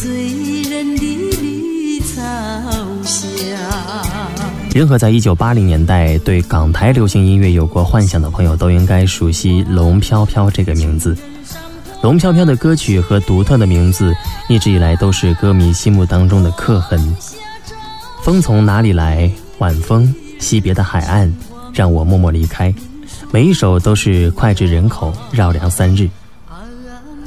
醉人的绿草香。任何在一九八零年代对港台流行音乐有过幻想的朋友，都应该熟悉龙飘飘这个名字。龙飘飘的歌曲和独特的名字，一直以来都是歌迷心目当中的刻痕。风从哪里来？晚风，惜别的海岸，让我默默离开。每一首都是脍炙人口，绕梁三日。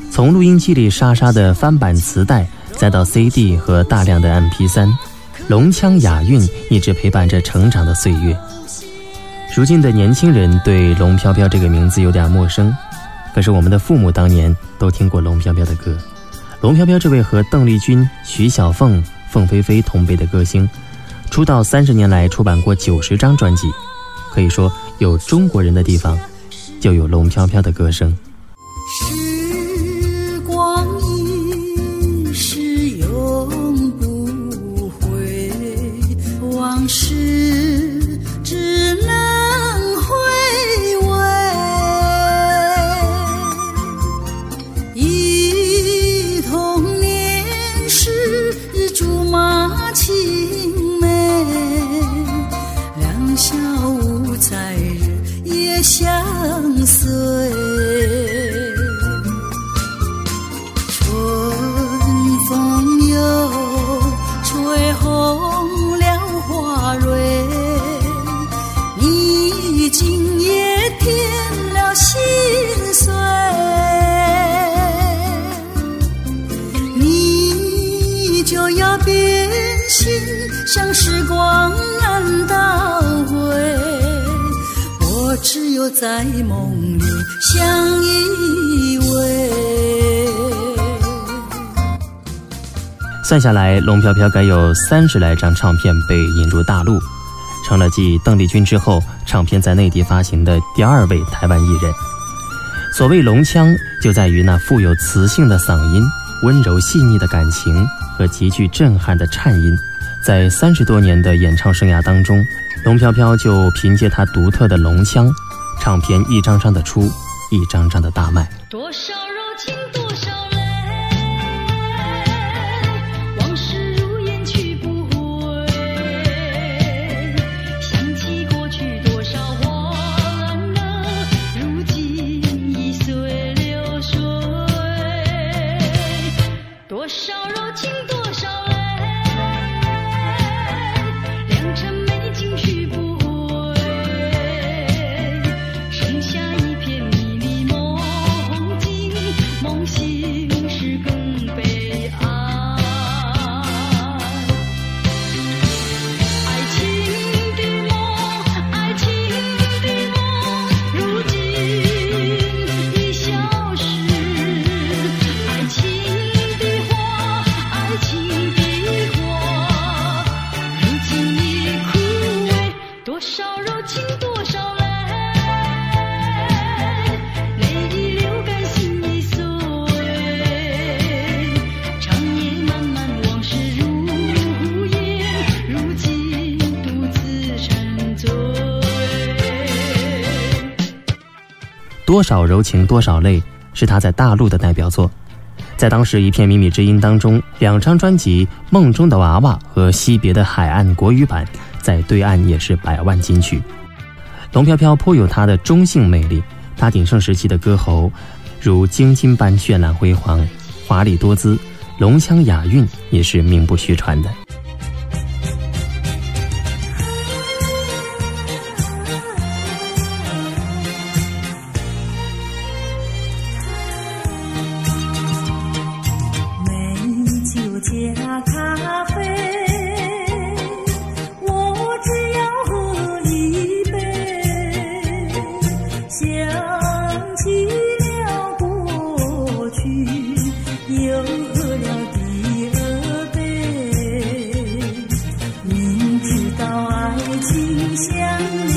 从录音机里沙沙的翻版磁带，再到 CD 和大量的 MP3。龙腔雅韵一直陪伴着成长的岁月。如今的年轻人对龙飘飘这个名字有点陌生，可是我们的父母当年都听过龙飘飘的歌。龙飘飘这位和邓丽君、徐小凤、凤飞飞同辈的歌星，出道三十年来出版过九十张专辑，可以说有中国人的地方，就有龙飘飘的歌声。相随春风又吹红了花蕊，你今夜添了心碎，你就要变心，像时光难倒。只有在梦里相依偎。算下来，龙飘飘该有三十来张唱片被引入大陆，成了继邓丽君之后唱片在内地发行的第二位台湾艺人。所谓龙腔，就在于那富有磁性的嗓音、温柔细腻的感情和极具震撼的颤音。在三十多年的演唱生涯当中，龙飘飘就凭借他独特的龙腔，唱片一张张的出，一张张的大卖。多少柔情多少泪，是他在大陆的代表作。在当时一片靡靡之音当中，两张专辑《梦中的娃娃》和《惜别的海岸》国语版，在对岸也是百万金曲。龙飘飘颇有他的中性魅力，他鼎盛时期的歌喉，如晶晶般绚烂辉煌、华丽多姿，龙腔雅韵也是名不虚传的。yang